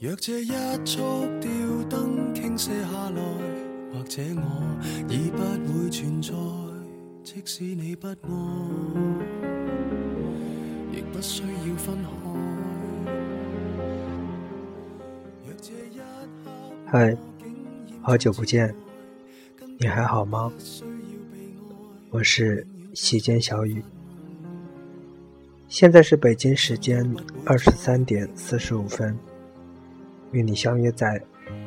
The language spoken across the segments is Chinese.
若这一束吊灯倾泻下来，或者我已不会存在。即使你不爱，亦不需要分开。若这一刻嗨，好久不见，你还好吗？我是席间小雨，现在是北京时间二十三点四十五分。与你相约在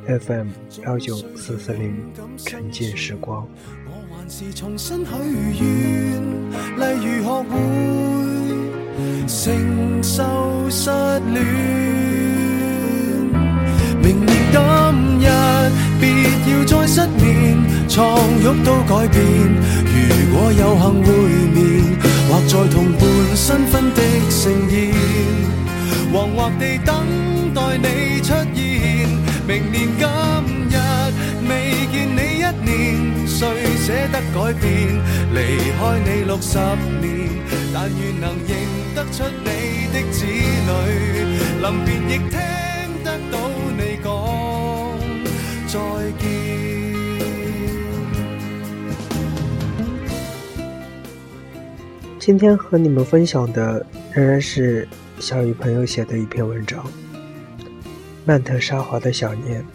FM 幺九四四零沉浸时光。我还是重新许愿，例如学会承受失恋。明年今日，别要再失眠，床褥都改变。如果有幸会面，或在同伴新婚改变？离开你六十年，但愿能认得出你的子女，临别亦听得到你讲再见。今天和你们分享的仍然是小雨朋友写的一篇文章。曼特沙华的想念。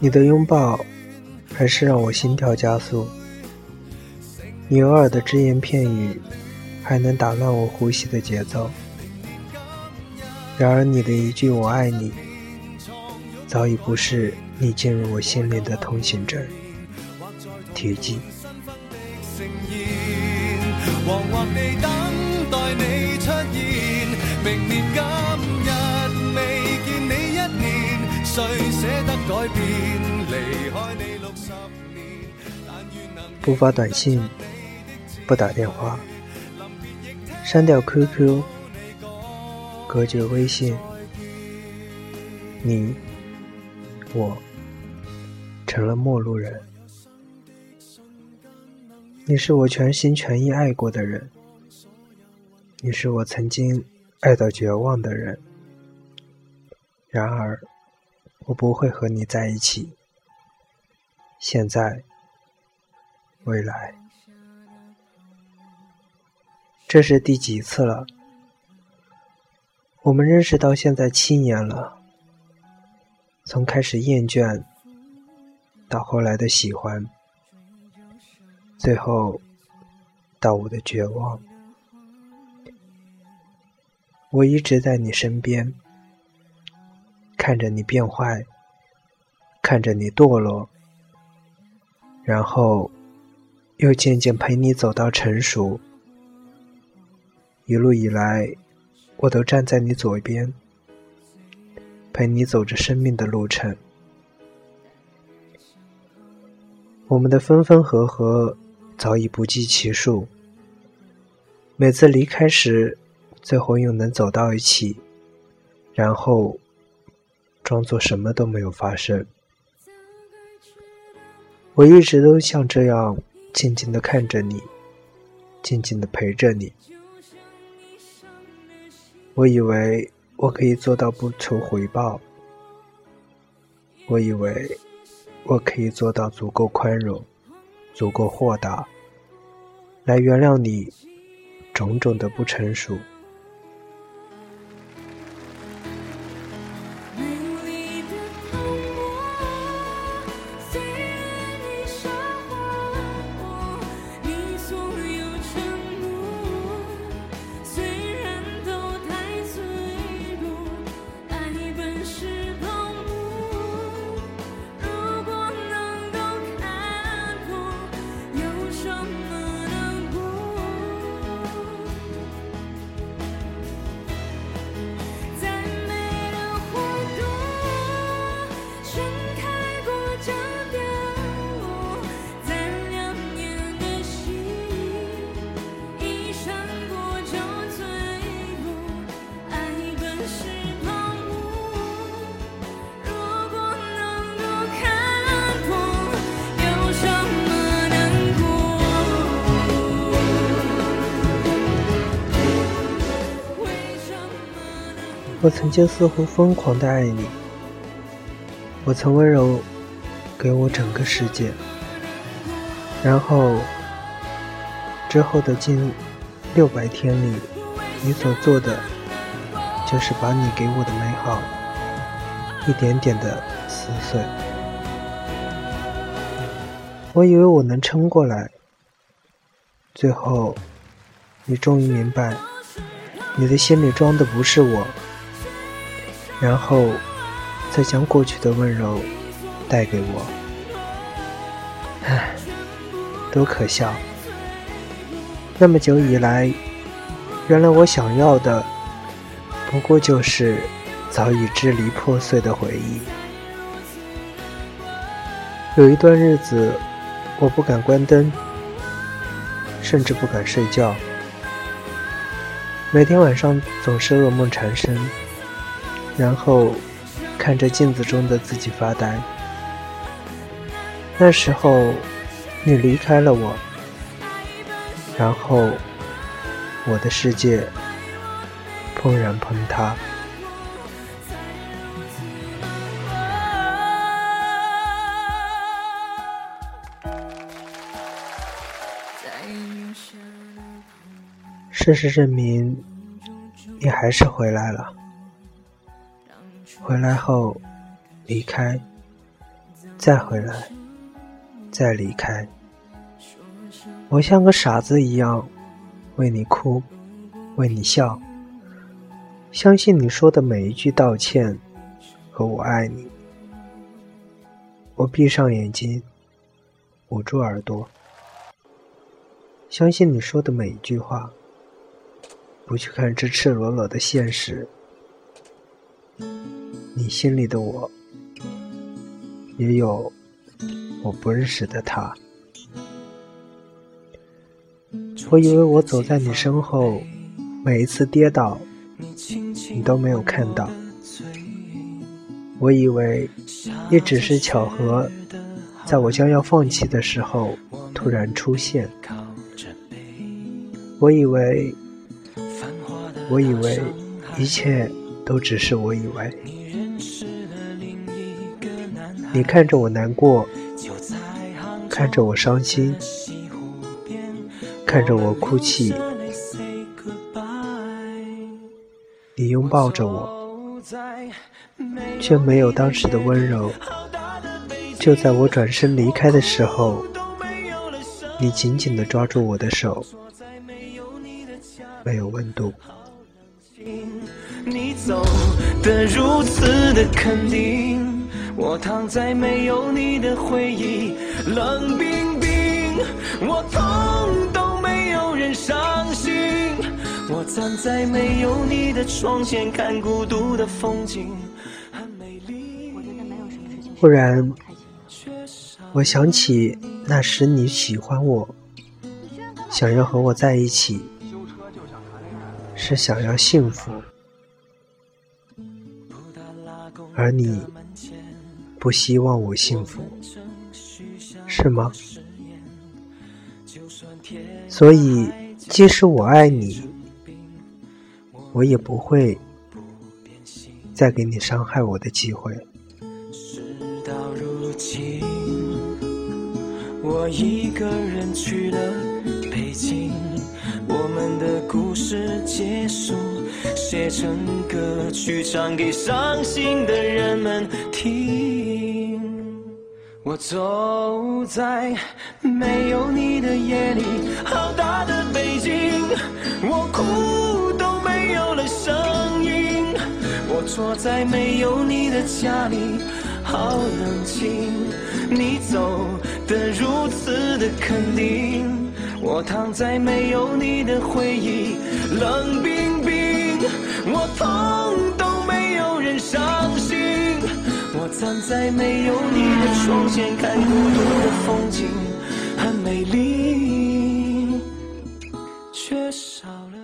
你的拥抱还是让我心跳加速，你偶尔的只言片语还能打乱我呼吸的节奏。然而你的一句“我爱你”。早已不是你进入我心里的通行证、铁骑。不发短信，不打电话，删掉 QQ，隔绝微信，你。我成了陌路人，你是我全心全意爱过的人，你是我曾经爱到绝望的人。然而，我不会和你在一起。现在，未来，这是第几次了？我们认识到现在七年了。从开始厌倦，到后来的喜欢，最后到我的绝望，我一直在你身边，看着你变坏，看着你堕落，然后又渐渐陪你走到成熟。一路以来，我都站在你左边。陪你走着生命的路程，我们的分分合合早已不计其数。每次离开时，最后又能走到一起，然后装作什么都没有发生。我一直都像这样静静的看着你，静静的陪着你。我以为。我可以做到不求回报。我以为我可以做到足够宽容、足够豁达，来原谅你种种的不成熟。我曾经似乎疯狂的爱你，我曾温柔给我整个世界，然后之后的近六百天里，你所做的就是把你给我的美好一点点的撕碎。我以为我能撑过来，最后你终于明白，你的心里装的不是我。然后，再将过去的温柔带给我，唉，多可笑！那么久以来，原来我想要的，不过就是早已支离破碎的回忆。有一段日子，我不敢关灯，甚至不敢睡觉，每天晚上总是噩梦缠身。然后看着镜子中的自己发呆。那时候你离开了我，然后我的世界砰然崩塌。事实证明，你还是回来了。回来后，离开，再回来，再离开。我像个傻子一样，为你哭，为你笑，相信你说的每一句道歉和我爱你。我闭上眼睛，捂住耳朵，相信你说的每一句话，不去看这赤裸裸的现实。你心里的我，也有我不认识的他。我以为我走在你身后，每一次跌倒，你都没有看到。我以为你只是巧合，在我将要放弃的时候突然出现。我以为，我以为一切都只是我以为。你看着我难过，看着我伤心，看着我哭泣，你拥抱着我，却没有当时的温柔。就在我转身离开的时候，你紧紧地抓住我的手，没有温度。你走的如此的肯定。我躺在没有你的回忆，冷冰冰，我痛都没有人伤心。我站在没有你的窗前，看孤独的风景，很美丽。忽然，我想起那时你喜欢我，想要和我在一起，是想要幸福，而你。不希望我幸福，是吗？所以，即使我爱你，我也不会再给你伤害我的机会。事到如今，我一个人去了北京，我们的故事结束。写成歌曲，唱给伤心的人们听。我走在没有你的夜里，好大的北京，我哭都没有了声音。我坐在没有你的家里，好冷清。你走的如此的肯定，我躺在没有你的回忆，冷冰冰。我痛站在没有你的窗前，看孤独的风景，很美丽，缺少了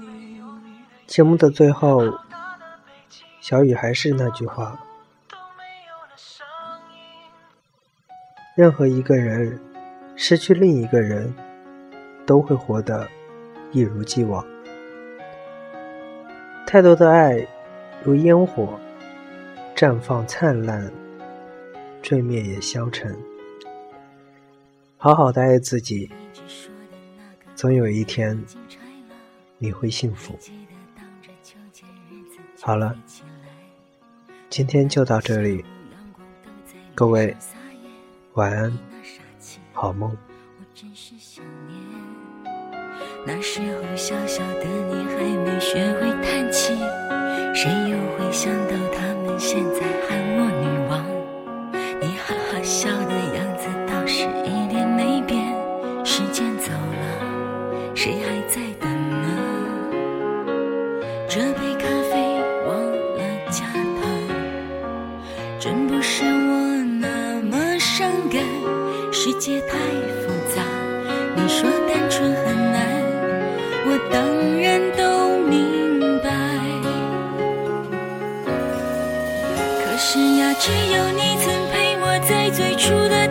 你。节目的最后，小雨还是那句话：任何一个人失去另一个人，都会活得一如既往。太多的爱，如烟火，绽放灿烂，坠灭也消沉。好好的爱自己，总有一天你会幸福。好了，今天就到这里，各位晚安，好梦。那时候小小的你还没学会叹气，谁又会想到现在喊我女王？你哈哈笑的